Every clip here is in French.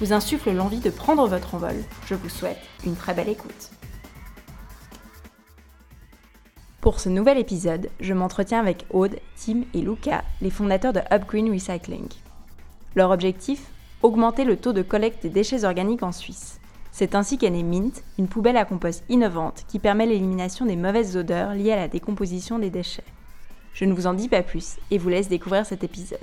vous insufflent l'envie de prendre votre envol, je vous souhaite une très belle écoute. Pour ce nouvel épisode, je m'entretiens avec Aude, Tim et Luca, les fondateurs de Upgreen Recycling. Leur objectif Augmenter le taux de collecte des déchets organiques en Suisse. C'est ainsi qu'est née Mint, une poubelle à compost innovante qui permet l'élimination des mauvaises odeurs liées à la décomposition des déchets. Je ne vous en dis pas plus et vous laisse découvrir cet épisode.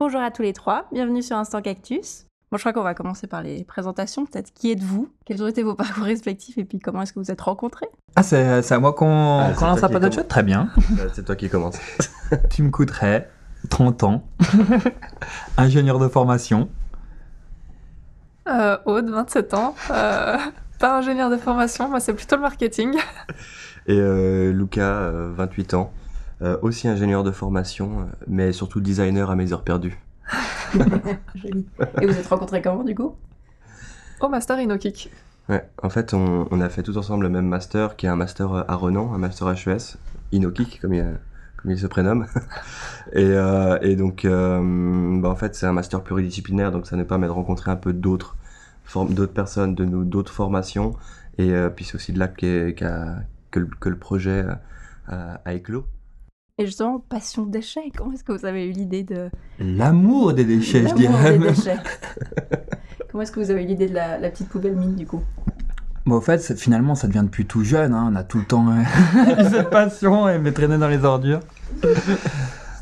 Bonjour à tous les trois, bienvenue sur Instant Cactus. Bon, je crois qu'on va commencer par les présentations. Peut-être qui êtes-vous? Quels ont été vos parcours respectifs? Et puis comment est-ce que vous êtes rencontrés? Ah, c'est à moi qu'on Ah, lance un peu commence. choses Très bien. Euh, C'est toi qui commence. tu me coûterais 30 ans, ingénieur de formation. Euh, Aude, 27 ans, euh, pas ingénieur de formation, moi c'est plutôt le marketing. Et euh, Luca, euh, 28 ans, euh, aussi ingénieur de formation, euh, mais surtout designer à mes heures perdues. Joli. Et vous êtes rencontrés comment du coup? Au master InnoKick. Ouais, en fait, on, on a fait tous ensemble le même master, qui est un master euh, à Renan, un master HES, Inokik, comme il, comme il se prénomme. et, euh, et donc, euh, bah, en fait, c'est un master pluridisciplinaire, donc ça nous permet de rencontrer un peu d'autres d'autres personnes, de nous, d'autres formations. Et euh, puis c'est aussi de là qu'est- qu'a- que, le, que le projet euh, a, a éclos. Et justement, passion déchets, comment est-ce que vous avez eu l'idée de... L'amour des déchets, je L'amour dirais. des déchets Comment est-ce que vous avez eu l'idée de la, la petite poubelle mine du coup? Bon, au fait, finalement, ça devient depuis tout jeune. hein. On a tout le temps euh, cette passion et me traîner dans les ordures.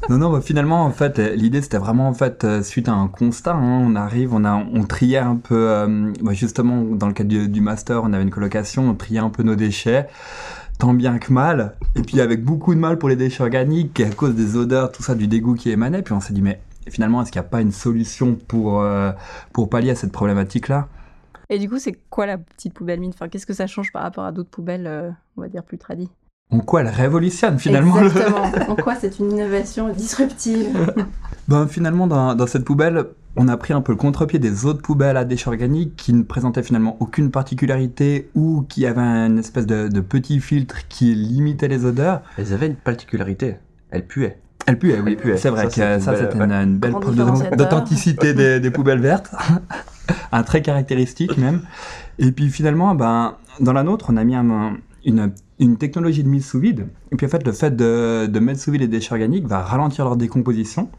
Non, non, bah, finalement, en fait, l'idée, c'était vraiment, en fait, euh, suite à un constat, hein, on arrive, on, a, on triait un peu, euh, bah, justement, dans le cadre du, du master, on avait une colocation, on triait un peu nos déchets, tant bien que mal, et puis avec beaucoup de mal pour les déchets organiques, à cause des odeurs, tout ça, du dégoût qui émanait, puis on s'est dit, mais finalement, est-ce qu'il n'y a pas une solution pour, euh, pour pallier à cette problématique-là? Et du coup, c'est quoi la petite poubelle mine? Enfin, Qu'est-ce que ça change par rapport à d'autres poubelles, euh, on va dire, plus tradies? En quoi elle révolutionne, finalement, le- Exactement. en quoi c'est une innovation disruptive? Ben, finalement, dans, dans cette poubelle, on a pris un peu le contre-pied des autres poubelles à déchets organiques qui ne présentaient finalement aucune particularité ou qui avaient une espèce de, de petit filtre qui limitait les odeurs. Elles avaient une particularité, elles puaient. Elle puait, oui. C'est vrai Ça, c'est que une ça, belle- c'était une, une belle preuve d'authenticité des, des poubelles vertes. un trait caractéristique même. Et puis finalement, ben, dans la nôtre, on a mis un- une, une technologie de mise sous vide. Et puis en fait, le fait de, de mettre sous vide les déchets organiques va ralentir leur décomposition.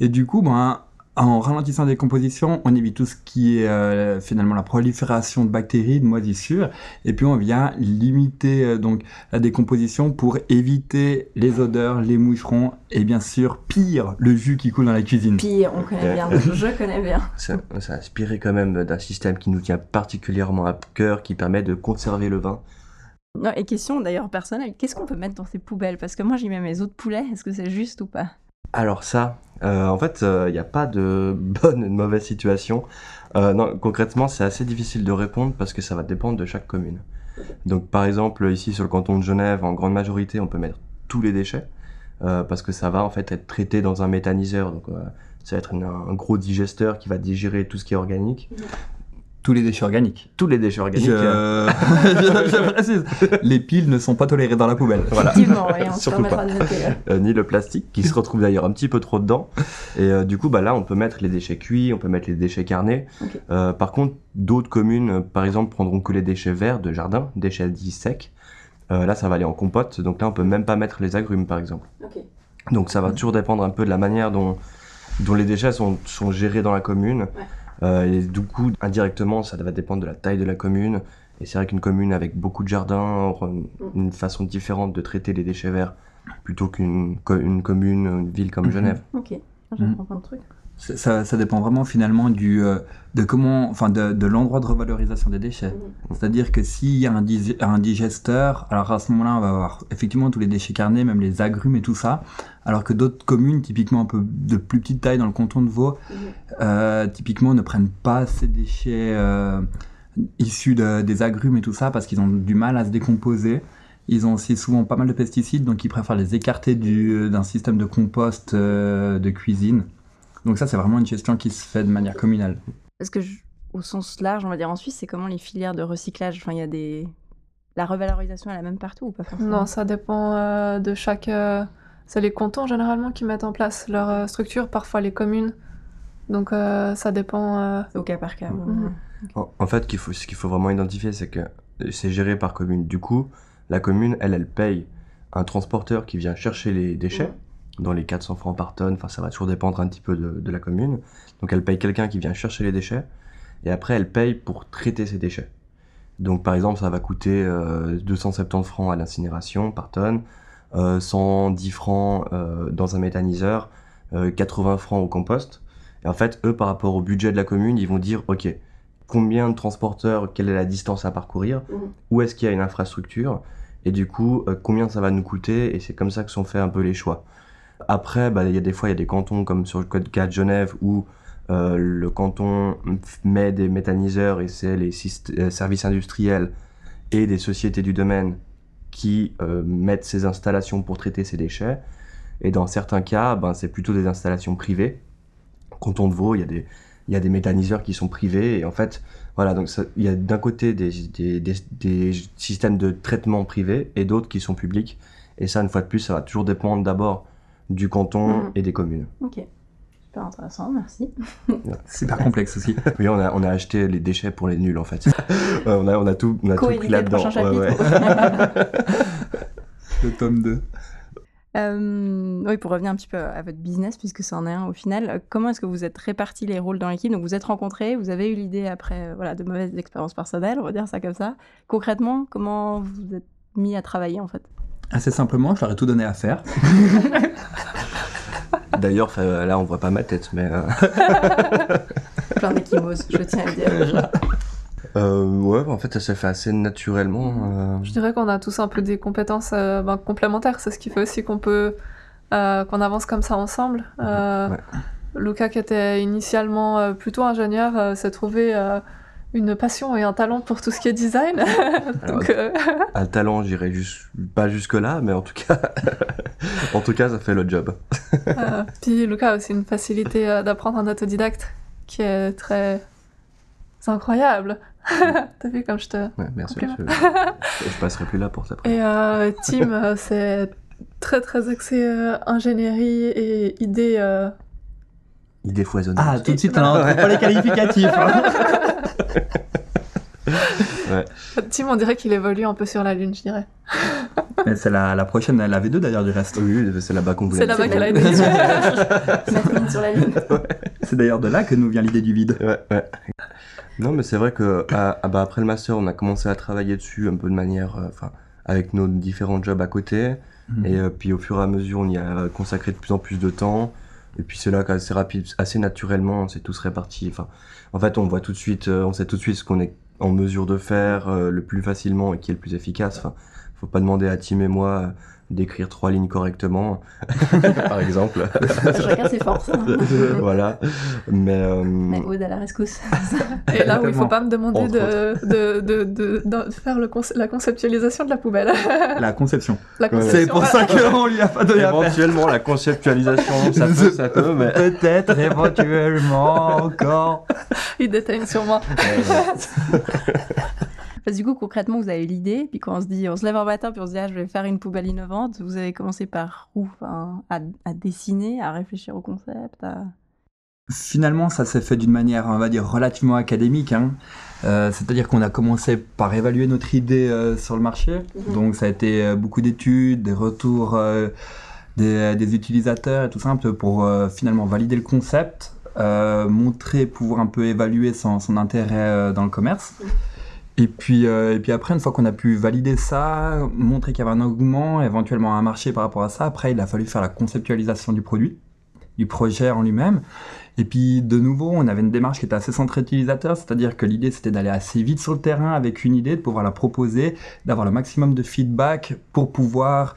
Et du coup, ben, en ralentissant la décomposition, on évite tout ce qui est euh, finalement la prolifération de bactéries, de moisissures. Et puis on vient limiter euh, donc la décomposition pour éviter les odeurs, les moucherons et bien sûr, pire, le jus qui coule dans la cuisine. Pire, on connaît bien, je connais bien. Ça, ça a inspiré quand même d'un système qui nous tient particulièrement à cœur, qui permet de conserver le vin. Non, et question d'ailleurs personnelle, qu'est-ce qu'on peut mettre dans ces poubelles? Parce que moi j'y mets mes autres poulets, est-ce que c'est juste ou pas? Alors ça, euh, en fait, il n'y a pas de bonne et de mauvaise situation. Euh, concrètement, c'est assez difficile de répondre parce que ça va dépendre de chaque commune. Donc, par exemple, ici sur le canton de Genève, en grande majorité, on peut mettre tous les déchets euh, parce que ça va en fait être traité dans un méthaniseur. Donc, euh, ça va être un gros digesteur qui va digérer tout ce qui est organique. Tous les déchets organiques. Tous les déchets organiques. Je... euh, je- précise, les piles ne sont pas tolérées dans la poubelle. Voilà. Effectivement, oui, on se Surtout là. euh, ni le plastique qui se retrouve d'ailleurs un petit peu trop dedans. Et euh, du coup, bah là, on peut mettre les déchets cuits, on peut mettre les déchets carnés. Euh, par contre, d'autres communes, par exemple, prendront que les déchets verts de jardin, déchets dits secs. Euh, là, ça va aller en compote. Donc là, on peut même pas mettre les agrumes, par exemple. Donc ça va toujours dépendre un peu de la manière dont, dont les déchets sont, sont gérés dans la commune. Et du coup, indirectement, ça va dépendre de la taille de la commune. Et c'est vrai qu'une commune avec beaucoup de jardins aura une, façon différente de traiter les déchets verts plutôt qu'une co- une commune, une ville comme Mhm. Genève. Ok, j'apprends Mhm. plein de trucs. Ça, dépend vraiment finalement du, euh, de comment, enfin de, de l'endroit de revalorisation des déchets. C'est-à-dire que s'il y a un, digesteur, alors à ce moment-là, on va avoir effectivement tous les déchets carnés, même les agrumes et tout ça. Alors que d'autres communes, typiquement un peu de plus petite taille dans le canton de Vaud, euh, typiquement ne prennent pas ces déchets euh, issus de- des agrumes et tout ça parce qu'ils ont du mal à se décomposer. Ils ont aussi souvent pas mal de pesticides, donc ils préfèrent les écarter du- d'un système de compost de cuisine. Donc ça, c'est vraiment une gestion qui se fait de manière communale. Parce que je- au sens large, on va dire en Suisse, c'est comment les filières de recyclage Enfin, il y a des. La revalorisation est la même partout ou pas forcément? Non, ça dépend euh, de chaque. euh, C'est les cantons généralement qui mettent en place leur euh, structure, parfois les communes. Donc euh, ça dépend. euh, Au cas par cas. Mhm. En, en fait, faut, ce qu'il faut vraiment identifier, c'est que c'est géré par commune. Du coup, la commune, elle, elle paye un transporteur qui vient chercher les déchets, dans les 400 francs par tonne, enfin ça va toujours dépendre un petit peu de, de la commune. Donc elle paye quelqu'un qui vient chercher les déchets, et après elle paye pour traiter ces déchets. Donc par exemple, ça va coûter euh, 270 francs à l'incinération par tonne, euh, 110 francs euh, dans un méthaniseur, euh, 80 francs au compost. Et en fait, eux, par rapport au budget de la commune, ils vont dire, ok, combien de transporteurs, quelle est la distance à parcourir, Mhm. où est-ce qu'il y a une infrastructure, et du coup, euh, combien ça va nous coûter, et c'est comme ça que sont faits un peu les choix. Après, bah, il y a des fois, il y a des cantons comme sur le code 4 Genève où euh, le canton met des méthaniseurs et c'est les euh, services industriels et des sociétés du domaine qui euh, mettent ces installations pour traiter ces déchets. Et dans certains cas, ben, c'est plutôt des installations privées. Canton de Vaud, il y a des, y a des méthaniseurs qui sont privés. Et en fait, voilà, donc il y a d'un côté des, des, des systèmes de traitement privés et d'autres qui sont publics. Et ça, une fois de plus, ça va toujours dépendre d'abord du canton Mhm. et des communes. Ok. Super intéressant, merci. Super complexe aussi. Oui, on a, on a acheté les déchets pour les nuls, en fait. Ouais, on, a, on a tout, on a tout pris là-dedans. prochain Ouais, ouais. Le tome 2. Euh, oui, pour revenir un petit peu à votre business, puisque c'en est un au final, euh, comment est-ce que vous êtes répartis les rôles dans l'équipe? Donc vous êtes rencontrés, vous avez eu l'idée après euh, voilà, de mauvaises expériences personnelles, on va dire ça comme ça. Concrètement, comment vous êtes mis à travailler en fait? Assez simplement, je leur ai tout donné à faire. D'ailleurs, là, on voit pas ma tête, mais... euh, Plein d'échymoses, je tiens à le dire. Euh, ouais, en fait, ça s'est fait assez naturellement. euh. Je dirais qu'on a tous un peu des compétences euh, ben, complémentaires. C'est ce qui fait aussi qu'on peut euh, qu'on avance comme ça ensemble. Euh, Ouais. Luca, qui était initialement euh, plutôt ingénieur, euh, s'est trouvé euh, une passion et un talent pour tout ce qui est design. Donc, euh, Un talent, j'irai juste, pas jusque là, mais en tout cas, en tout cas, ça fait le job. euh, puis Luca a aussi une facilité euh, d'apprendre en autodidacte qui est très incroyable. T'as vu comme je te Ouais, merci. Je, je passerai plus là pour ça. Et euh, Tim, c'est très très axé ingénierie et idées. Idée foisonnante. Ah, tout de suite, on n'a pas les qualificatifs. hein. Tim, on dirait qu'il évolue un peu sur la lune, je dirais. Mais c'est la, la prochaine, la V2 d'ailleurs du reste. Oui, c'est là-bas qu'on voulait. C'est là-bas qu'elle a été. Sur la ligne. C'est d'ailleurs de là que nous vient l'idée du vide. Ouais, ouais. Non, mais c'est vrai que ah, ah bah, après le master, on a commencé à travailler dessus un peu de manière, euh, enfin, avec nos différents jobs à côté. Mhm. Et euh, puis au fur et à mesure, on y a consacré de plus en plus de temps. Et puis c'est là qu'assez rapide, assez naturellement, on s'est tous répartis. Enfin, en fait, on voit tout de suite, euh, on sait tout de suite ce qu'on est en mesure de faire euh, le plus facilement et qui est le plus efficace. Faut pas demander à Tim et moi euh, d'écrire trois lignes correctement, par exemple. Chacun ses forces. hein. voilà. Mais, euh, Mais Aude à la rescousse. Et là où il faut pas me demander de, de, de, de- de faire le conce- la conceptualisation de la poubelle. La conception. C'est pour voilà. ça qu'on lui a pas donné éventuellement, la conceptualisation, ça peut, ça peut, mais. Peut-être, éventuellement, encore. Il déteigne sur moi. Parce que du coup, concrètement, vous avez l'idée, puis quand on se dit, on se lève un matin, puis on se dit, ah, je vais faire une poubelle innovante, vous avez commencé par où? Enfin, à, à dessiner, à réfléchir au concept à... Finalement, ça s'est fait d'une manière, on va dire, relativement académique. hein. Euh, C'est-à-dire qu'on a commencé par évaluer notre idée euh, sur le marché. Mhm. Donc, ça a été euh, beaucoup d'études, des retours euh, des, des utilisateurs et tout ça, un peu pour finalement valider le concept, montrer, pouvoir un peu évaluer son, son intérêt dans le commerce. Et puis, euh, et puis après, une fois qu'on a pu valider ça, montrer qu'il y avait un engouement, éventuellement un marché par rapport à ça, après, il a fallu faire la conceptualisation du produit. du projet en lui-même. Et puis de nouveau, on avait une démarche qui était assez centrée utilisateur, c'est-à-dire que l'idée c'était d'aller assez vite sur le terrain avec une idée, de pouvoir la proposer, d'avoir le maximum de feedback pour pouvoir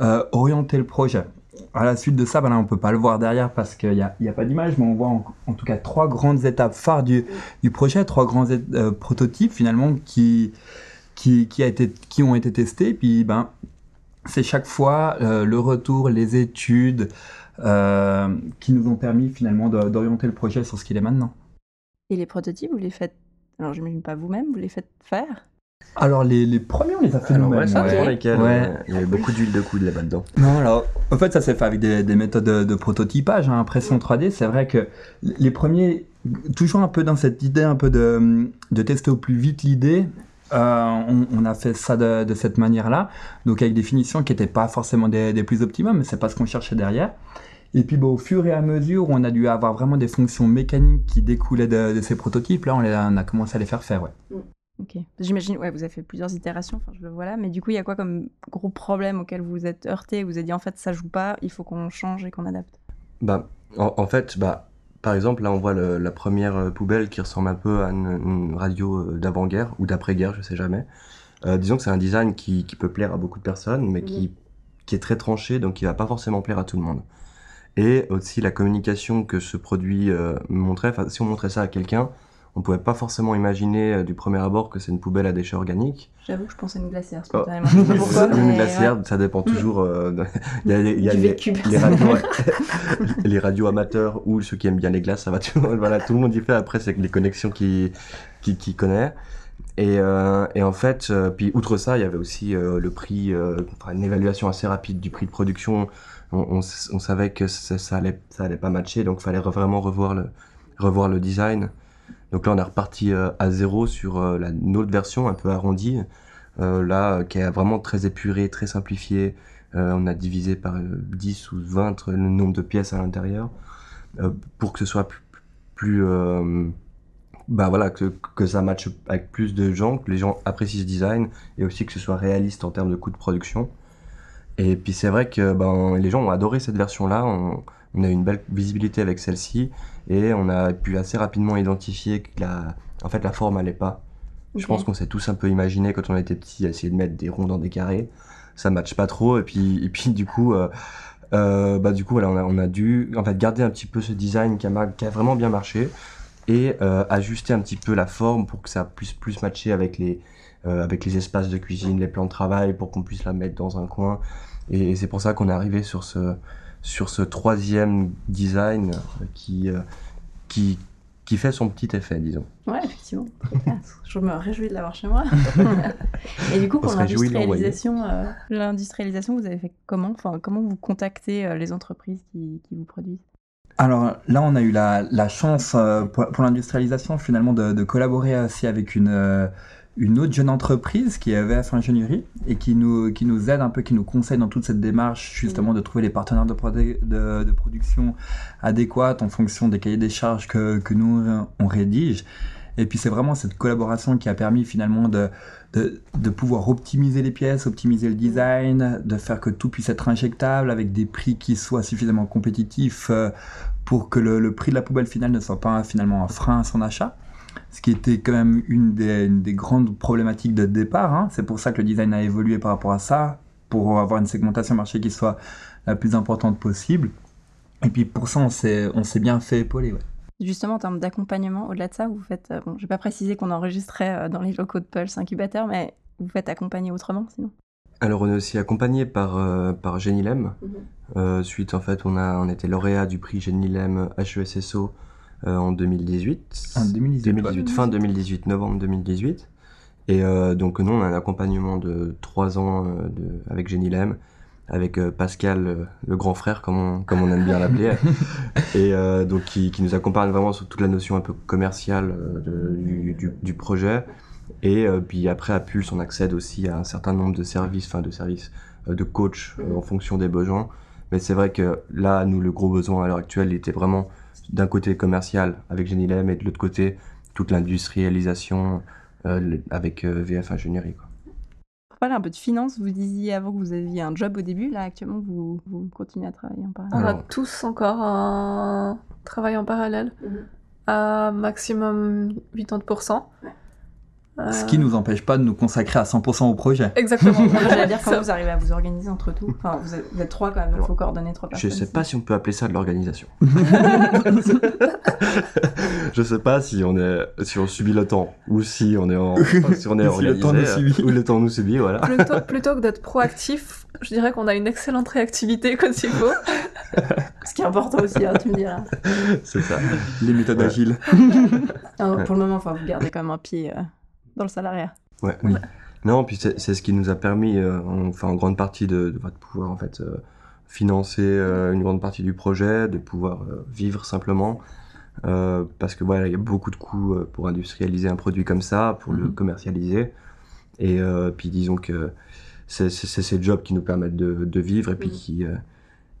euh, orienter le projet. À la suite de ça, ben là, on peut pas le voir derrière parce qu'il n'y a, a, pas d'image, mais on voit en, tout cas trois grandes étapes phares du, du projet, trois grands euh, prototypes finalement qui, qui, qui, a été, qui ont été testés. Puis ben, c'est chaque fois euh, le retour, les études, euh, qui nous ont permis finalement d'orienter le projet sur ce qu'il est maintenant. Et les prototypes, vous les faites, alors j'imagine pas vous-même, vous les faites faire? Alors les, les, premiers on les a fait nous-mêmes. Ouais, ça ouais. lesquels ouais. il y avait beaucoup d'huile de coude là-dedans. Non alors en fait ça s'est fait avec des, des, méthodes de, de prototypage, hein, impression 3D. C'est vrai que les premiers, toujours un peu dans cette idée un peu de, de tester au plus vite l'idée, euh, on, on, a fait ça de, de cette manière-là, donc avec des finitions qui n'étaient pas forcément des, des plus optimum, mais c'est pas ce qu'on cherchait derrière. Et puis bah, au fur et à mesure, on a dû avoir vraiment des fonctions mécaniques qui découlaient de, de ces prototypes. Là, on, les, on, a commencé à les faire faire, ouais. Ok. J'imagine, ouais, vous avez fait plusieurs itérations, enfin je le vois là, mais du coup, il y a quoi comme gros problème auquel vous vous êtes heurté Vous avez dit en fait ça joue pas, il faut qu'on change et qu'on adapte? Bah, en, en fait, bah, par exemple, là, on voit le, la première poubelle qui ressemble un peu à une, une radio d'avant-guerre ou d'après-guerre, je sais jamais. Euh, disons que c'est un design qui, qui, peut plaire à beaucoup de personnes, mais qui, qui, est très tranché, donc qui va pas forcément plaire à tout le monde. Et aussi la communication que ce produit euh, montrait, si on montrait ça à quelqu'un, on pouvait pas forcément imaginer euh, du premier abord que c'est une poubelle à déchets organiques. J'avoue que je pensais à une glacière spontanément. Oh. Pourquoi, une glacière, ouais. ça dépend toujours. Euh, il y a, il y a les, les, radios, les radios amateurs ou ceux qui aiment bien les glaces, ça va tout. voilà, tout le monde y fait. Après, c'est les connexions qui qui, qui connaît. Et, euh, et, en fait, euh, puis outre ça, il y avait aussi euh, le prix, enfin une évaluation assez rapide du prix de production. On, on, on savait que ça, ça, allait, ça allait pas matcher, donc fallait vraiment revoir le, revoir le design. Donc là, on est reparti euh, à zéro sur euh, une autre version un peu arrondie, euh, là, qui est vraiment très épurée, très simplifiée. on a divisé par 10 ou 20 le nombre de pièces à l'intérieur pour que ce soit plus, bah voilà, que, ça matche avec plus de gens, que les gens apprécient ce design et aussi que ce soit réaliste en termes de coût de production. Et puis c'est vrai que ben, les gens ont adoré cette version-là. On, on, a eu une belle visibilité avec celle-ci et on a pu assez rapidement identifier que la, en fait, la forme allait pas. Okay. Je pense qu'on s'est tous un peu imaginé quand on était petits à essayer de mettre des ronds dans des carrés. Ça matche pas trop et puis, et puis du coup, euh, euh, bah du coup voilà, on a, on a dû en fait garder un petit peu ce design qui a, qui a vraiment bien marché et euh, ajuster un petit peu la forme pour que ça puisse plus matcher avec les euh, avec les espaces de cuisine, les plans de travail, pour qu'on puisse la mettre dans un coin. Et, et c'est pour ça qu'on est arrivé sur ce sur ce troisième design qui qui qui fait son petit effet, disons. Ouais, effectivement. Je me réjouis de l'avoir chez moi. et du coup, pour l'industrialisation, euh, l'industrialisation, vous avez fait comment? Enfin, comment vous contactez euh, les entreprises qui, qui vous produisent? Alors là, on a eu la, la chance euh, pour, pour l'industrialisation finalement de, de, collaborer aussi avec une, euh, une autre jeune entreprise qui est VF Ingénierie et qui nous, qui nous aide un peu, qui nous conseille dans toute cette démarche justement de trouver les partenaires de, de, de production adéquats en fonction des cahiers des charges que, que nous on rédige. Et puis c'est vraiment cette collaboration qui a permis finalement de, de, de, pouvoir optimiser les pièces, optimiser le design, de faire que tout puisse être injectable avec des prix qui soient suffisamment compétitifs euh, pour que le, le prix de la poubelle finale ne soit pas finalement un frein à son achat. Ce qui était quand même une des, une des grandes problématiques de départ. Hein. C'est pour ça que le design a évolué par rapport à ça, pour avoir une segmentation marché qui soit la plus importante possible. Et puis pour ça, on s'est bien fait épauler. Ouais. Justement, en termes d'accompagnement, au-delà de ça, vous faites. Bon, je vais pas préciser qu'on enregistrait dans les locaux de Pulse Incubateur, mais vous faites accompagner autrement sinon? Alors on est aussi accompagné par euh, par Genilem. Mm -hmm. euh, suite en fait, on a on était lauréat du prix Genilem HESSO euh, en 2018. En 2018, 2018 fin 2018, novembre 2018. Et euh, donc nous on a un accompagnement de trois ans de, avec Genilem, avec Pascal le grand frère comme on comme on aime bien l'appeler, et donc qui, qui nous accompagne vraiment sur toute la notion un peu commerciale de, du, du, du projet. Et euh, puis après, à Pulse, on accède aussi à un certain nombre de services, enfin de services, euh, de coach euh, en fonction des besoins. Mais c'est vrai que là, nous, le gros besoin à l'heure actuelle, il était vraiment d'un côté commercial avec Genilem et de l'autre côté toute l'industrialisation avec VF Ingénierie. Quoi. parler un peu de finance. Vous disiez avant que vous aviez un job au début. Là, actuellement, vous, vous continuez à travailler en parallèle. On a tous encore un travail en parallèle Mhm. à maximum 80%. Euh, Ce qui nous empêche pas de nous consacrer à 100% au projet. Exactement. J'allais dire Ça- comment vous arrivez à vous organiser entre tout. Enfin, vous êtes, vous êtes trois quand même, il faut coordonner trois Je personnes. sais pas si on peut appeler ça de l'organisation. je sais pas si on est si on subit le temps ou si on est en si on est Si le temps nous subit. ou le temps nous subit voilà. plutôt, plutôt que d'être proactif, je dirais qu'on a une excellente réactivité quand il faut. Ce qui est important aussi, hein, tu me diras. C'est ça. Les méthodes Ouais. agiles. Pour le moment, enfin, vous gardez quand même un pied euh, dans le salariat. Ouais. Oui. Non, puis c'est ce qui nous a permis, euh, en- enfin en grande partie de, pouvoir en fait euh, financer euh, une grande partie du projet, de pouvoir vivre simplement, parce que voilà, il y a beaucoup de coûts pour industrialiser un produit comme ça, pour le Mhm. commercialiser, et puis disons que c'est ces jobs qui nous permettent de, de vivre et puis Mhm. qui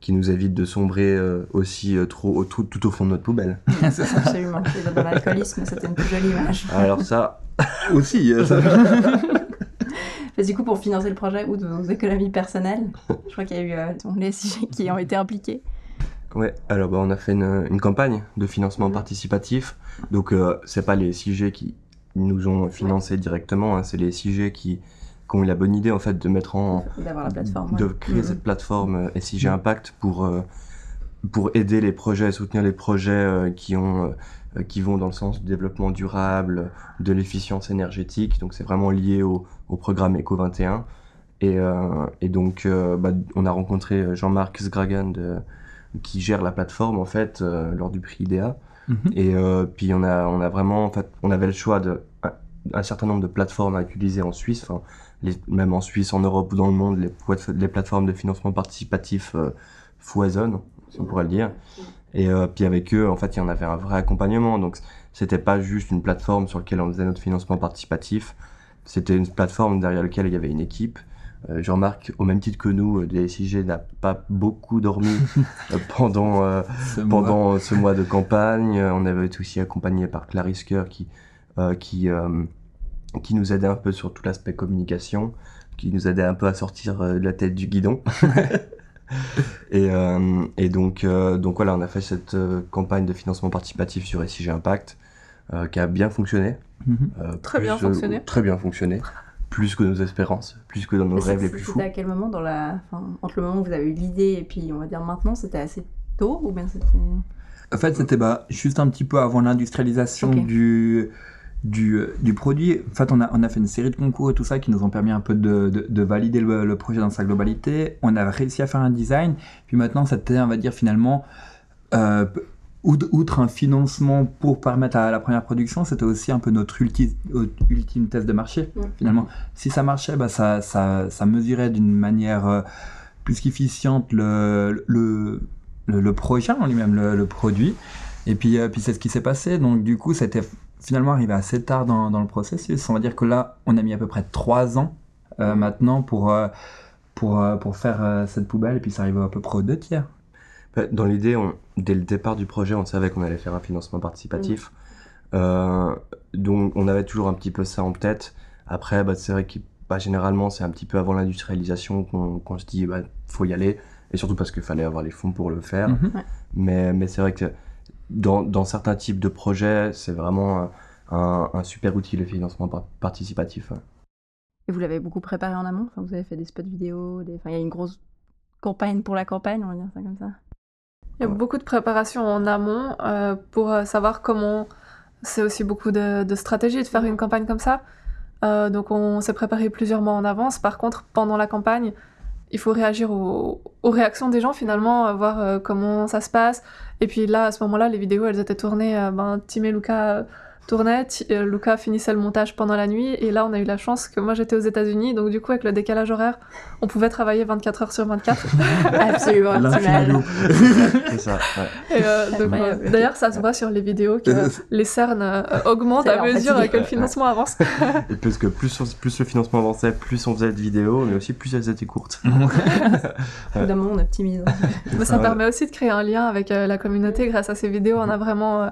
qui nous évitent de sombrer euh, aussi euh, trop au- tout, tout au fond de notre poubelle. Absolument. Et Dans l'alcoolisme, c'était une plus jolie image. Alors ça, Aussi. euh, ça- du coup, pour financer le projet ou de vos économies personnelles, je crois qu'il y a eu euh, les SIG qui ont été impliqués. Ouais, alors bah, on a fait une, une campagne de financement Mhm. participatif. Donc euh, c'est pas les SIG qui nous ont financé directement, hein, c'est les SIG qui, qui ont eu la bonne idée en fait de mettre en D'avoir la plateforme. de ouais. créer Mhm. cette plateforme euh, SIG Impact pour euh, pour aider les projets, soutenir les projets euh, qui ont euh, qui vont dans le sens du développement durable, de l'efficience énergétique. Donc c'est vraiment lié au, au programme Eco 21. Et, euh, et donc euh, bah, on a rencontré Jean-Marc Sgragan de, qui gère la plateforme en fait euh, lors du prix IDEA. Mhm. Et euh, puis on a, on a vraiment, en fait, on avait le choix de un, un certain nombre de plateformes à utiliser en Suisse, enfin, les- même en Suisse, en Europe ou dans le monde, les, plate- les plateformes de financement participatif euh, foisonnent, si on pourrait le dire. Et euh, puis avec eux, en fait, il y en avait un vrai accompagnement. Donc c'était pas juste une plateforme sur laquelle on faisait notre financement participatif, c'était une plateforme derrière laquelle il y avait une équipe. Euh, Jean-Marc, au même titre que nous, euh, des SIG, n'a pas beaucoup dormi euh, pendant Ce mois. pendant ce mois de campagne. On avait été aussi accompagné par Clarisse Coeur qui, qui, qui nous aidait un peu sur tout l'aspect communication, qui nous aidait un peu à sortir euh, de la tête du guidon. et, euh, et donc, euh, donc voilà, on a fait cette euh, campagne de financement participatif sur SIG Impact euh, qui a bien fonctionné. Mhm. euh, Très bien plus, euh, fonctionné. Très bien fonctionné. Plus que nos espérances, plus que dans nos Mais rêves les plus fous. C'était à quel moment dans la... enfin, entre le moment où vous avez eu l'idée et puis on va dire maintenant, c'était assez tôt ou bien c'était... En fait, c'était bah, juste un petit peu avant l'industrialisation du, du, euh, du produit. En fait, on a, on a fait une série de concours et tout ça qui nous ont permis un peu de, de, de valider le, le projet dans sa globalité. On a réussi à faire un design. Puis maintenant, c'était, on va dire, finalement, euh, outre, un financement pour permettre à la première production, c'était aussi un peu notre ulti- ultime test de marché. Ouais. Finalement, si ça marchait, bah, ça, ça, ça mesurait d'une manière euh, plus qu'efficiente le, le, le, le projet en lui-même, le, le produit. Et puis, euh, puis c'est ce qui s'est passé. Donc, du coup, c'était finalement arrivé assez tard dans, dans le processus. On va dire que là, on a mis à peu près trois ans euh, maintenant pour, euh, pour, euh, pour faire euh, cette poubelle. Et puis, ça arrive à peu près aux deux tiers. Bah, Dans l'idée, dès le départ du projet, on savait qu'on allait faire un financement participatif. Euh, donc, on avait toujours un petit peu ça en tête. Après, bah, c'est vrai que bah, généralement, c'est un petit peu avant l'industrialisation qu'on qu'on se dit, bah, faut y aller. Et surtout parce qu'il fallait avoir les fonds pour le faire. Mhm. Mais, mais c'est vrai que dans, dans certains types de projets, c'est vraiment un, un- super outil, le financement par- participatif. Et vous l'avez beaucoup préparé en amont? Enfin, Vous avez fait des spots vidéo, des... enfin, il y a une grosse campagne pour la campagne, on va dire ça comme ça. Il y a beaucoup de préparation en amont euh, pour euh, savoir comment. C'est aussi beaucoup de, de stratégie de faire une campagne comme ça. Euh, donc on s'est préparé plusieurs mois en avance. Par contre, pendant la campagne, il faut réagir aux, réactions des gens finalement, euh, voir euh, comment ça se passe. Et puis là, à ce moment-là, les vidéos, elles étaient tournées. euh, ben, Tim et tournaient. Ti- euh, Luca finissait le montage pendant la nuit. Et là, on a eu la chance que moi, j'étais aux États-Unis. Donc du coup, avec le décalage horaire, on pouvait travailler 24 heures sur 24. Absolument. C'est ça, ouais. Euh, Incroyable. euh, D'ailleurs, ça se voit sur les vidéos que les cernes euh, augmentent Ça a à mesure fatigué. que le financement avance. Et parce que plus, on- plus le financement avançait, plus on faisait de vidéos, mais aussi plus elles étaient courtes. Moment, on optimise. Mais ça Ouais. permet aussi de créer un lien avec euh, la communauté grâce à ces vidéos. On a vraiment.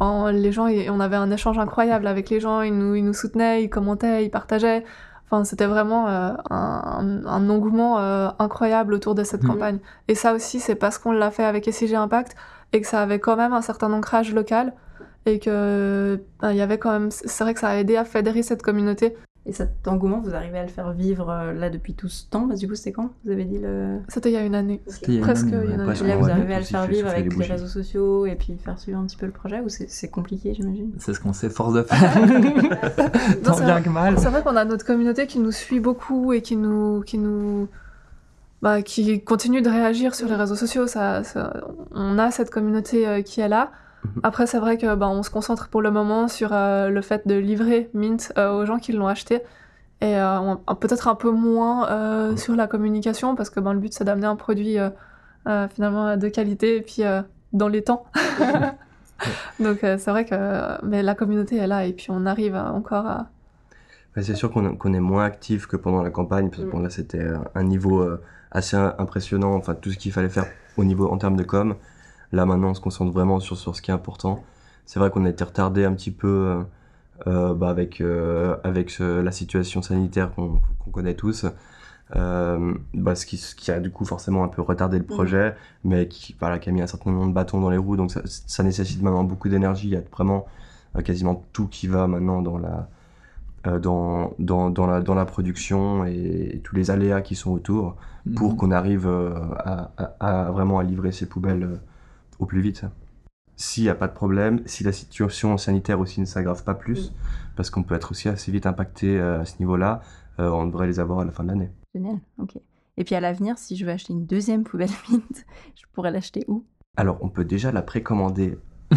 Enfin, les gens, on avait un échange incroyable avec les gens. Ils nous, ils nous soutenaient, ils commentaient, ils partageaient. Enfin, c'était vraiment euh, un, un engouement euh, incroyable autour de cette Mhm. campagne. Et ça aussi, c'est parce qu'on l'a fait avec SIG Impact et que ça avait quand même un certain ancrage local et que ben, il y avait quand même. C'est vrai que ça a aidé à fédérer cette communauté. Et cet engouement, vous arrivez à le faire vivre euh, là depuis tout ce temps? Parce que Du coup, c'était quand Vous avez dit le. C'était il y a une année. C'était il y a une Presque, année, ouais. Presque. Et là, on vous arrivez à le faire vivre avec les réseaux sociaux et puis faire suivre un petit peu le projet Ou c'est compliqué, j'imagine? C'est ce qu'on s'efforce de faire. Tant c'est bien que mal. C'est vrai qu'on a notre communauté qui nous suit beaucoup et qui nous, qui nous, bah, qui continue de réagir sur les réseaux sociaux. Ça, ça- on a cette communauté euh, qui est là. Mhm. Après, c'est vrai que bah, on se concentre pour le moment sur euh, le fait de livrer Mint euh, aux gens qui l'ont acheté et euh, peut-être un peu moins sur la communication parce que ben, le but c'est d'amener un produit finalement de qualité et puis dans les temps. Donc euh, c'est vrai que mais la communauté est là et puis on arrive à- encore à Ouais, c'est sûr qu'on est moins actif que pendant la campagne, parce que Mm. bon, là c'était un niveau euh, assez impressionnant, enfin tout ce qu'il fallait faire au niveau en termes de com. Là maintenant on se concentre vraiment sur, sur ce qui est important. C'est vrai qu'on a été retardé un petit peu euh, euh, bah, avec, euh, avec ce- la situation sanitaire qu'on connaît tous. Euh, bah, ce, qui, ce qui a du coup forcément un peu retardé le projet, mais qui, voilà, qui a mis un certain nombre de bâtons dans les roues, donc ça, ça nécessite maintenant beaucoup d'énergie. Il y a vraiment euh, quasiment tout qui va maintenant dans la, euh, dans, dans, dans, la, dans la production et, tous les aléas qui sont autour pour Mhm. qu'on arrive euh, à, à- à vraiment à livrer ces poubelles euh, au plus vite. S'il n'y a pas de problème, si la situation sanitaire aussi ne s'aggrave pas plus, parce qu'on peut être aussi assez vite impacté euh, à ce niveau-là, euh, on devrait les avoir à la fin de l'année. Génial, ok. Et puis à l'avenir, si je veux acheter une deuxième poubelle Mint, je pourrais l'acheter où? Alors, on peut déjà la précommander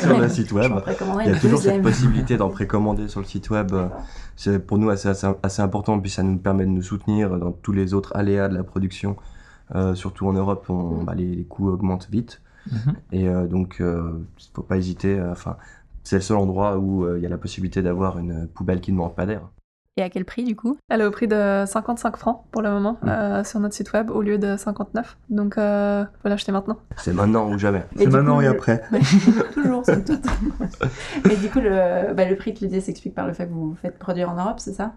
sur le site web. Il y a toujours cette possibilité d'en précommander sur le site web. C'est pour nous assez, assez, assez important, puis ça nous permet de nous soutenir dans tous les autres aléas de la production. Euh, surtout en Europe, on, bah, les, les coûts augmentent vite. Mhm. Et euh, donc, il ne faut pas hésiter. euh, Enfin, c'est le seul endroit où euh, il y a la possibilité d'avoir une poubelle qui ne manque pas d'air. Et à quel prix du coup? Elle est au prix de 55 francs pour le moment Mm. euh, sur notre site web au lieu de 59. Donc, euh, faut l'acheter maintenant. C'est maintenant ou jamais. Et du coup, le- après. Ouais, toujours, c'est tout. Mais du coup, le, bah, le prix, tu le disais, s'explique par le fait que vous vous faites produire en Europe, c'est ça?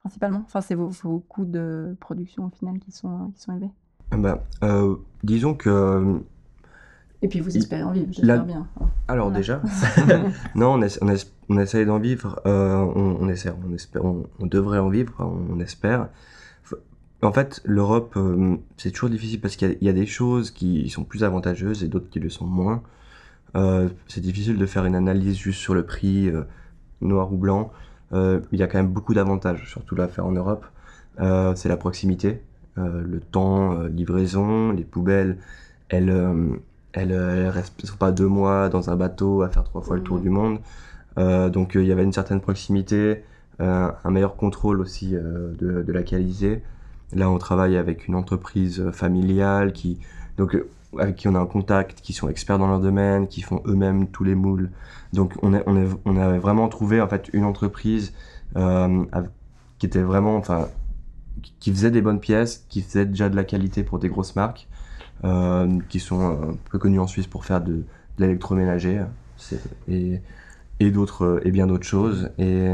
Principalement? Enfin, c'est vos, vos coûts de production au final qui sont, qui sont élevés? Bah, euh, disons que Et puis vous espérez en vivre, j'espère la- bien. Alors déjà, non, on, essa- on, essa- on essaye d'en vivre, euh, on, on essaie, on espère, on, devrait en vivre, on, espère. En fait, l'Europe, euh, c'est toujours difficile parce qu'il y, a- il y a des choses qui sont plus avantageuses et d'autres qui le sont moins. Euh, c'est difficile de faire une analyse juste sur le prix noir ou blanc. Il y a quand même beaucoup d'avantages, surtout là, faire en Europe. C'est la proximité, le temps, livraison, les poubelles, elles, elles, euh, elles restent sont pas deux mois dans un bateau à faire trois fois le tour Mhm. du monde. Euh, donc euh, il y avait une certaine proximité, un meilleur contrôle aussi de, de la qualité. Là, on travaille avec une entreprise familiale qui, donc, avec qui on a un contact, qui sont experts dans leur domaine, qui font eux-mêmes tous les moules. Donc on a, on a, on a vraiment trouvé en fait une entreprise euh, qui était vraiment, enfin, qui- faisait des bonnes pièces, qui faisait déjà de la qualité pour des grosses marques, qui sont euh, peu connues en Suisse pour faire de, de l'électroménager et, et d'autres euh, et bien d'autres choses. Et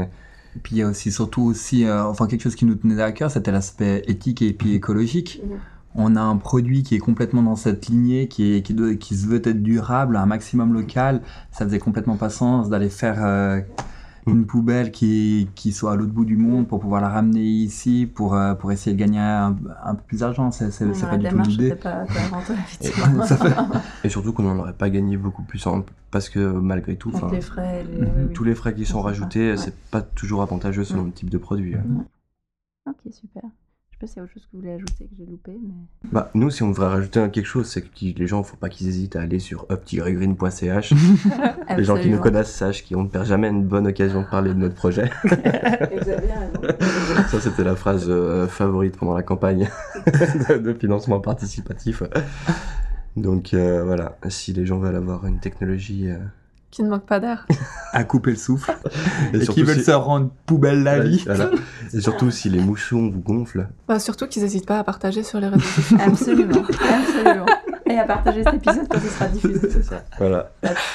Et puis il y a aussi surtout aussi, euh, enfin quelque chose qui nous tenait à cœur, c'était l'aspect éthique et puis écologique. Mhm. On a un produit qui est complètement dans cette lignée, qui, est, qui, doit- qui se veut être durable, un maximum local. Ça faisait complètement pas sens d'aller faire euh, une poubelle qui, qui soit à l'autre bout du monde pour pouvoir la ramener ici, pour, euh, pour essayer de gagner un, un peu plus d'argent. C'est Ouais, pas la du tout l'idée. pas fait- Et surtout qu'on n'en aurait pas gagné beaucoup plus en- parce que malgré tout, les frais, les... Mhm. oui, oui. tous les frais qui sont C'est ça, rajoutés, ouais. c'est pas toujours avantageux selon le type de produit. Ok, super. Je sais pas s'il y a autre chose que vous voulez ajouter que j'ai loupé, mais... Bah, nous, si on devrait rajouter un- quelque chose, c'est que les gens, faut pas qu'ils hésitent à aller sur up-green.ch. les gens qui nous connaissent sachent qu'on ne perd jamais une bonne occasion de parler de notre projet. Ça, c'était la phrase euh, favorite pendant la campagne de, de financement participatif. Donc euh, voilà, si les gens veulent avoir une technologie euh, Qui ne manque pas d'air. à couper le souffle. et, qui veulent si- se rendre poubelle la vie. Voilà. et surtout si les mouchons vous gonflent, Bah, surtout qu'ils n'hésitent pas à partager sur les réseaux sociaux. Absolument, absolument. Et à partager cet épisode quand il sera diffusé. c'est ça. Voilà.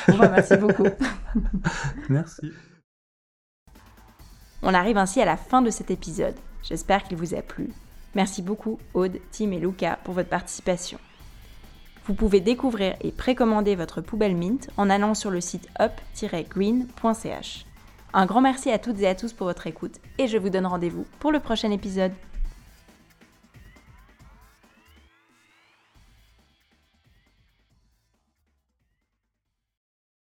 Bon, bah, merci beaucoup. Merci. On arrive ainsi à la fin de cet épisode. J'espère qu'il vous a plu. Merci beaucoup Aude, Tim et Luca pour votre participation. Vous pouvez découvrir et précommander votre poubelle Mint en allant sur le site up-green.ch. Un grand merci à toutes et à tous pour votre écoute et je vous donne rendez-vous pour le prochain épisode.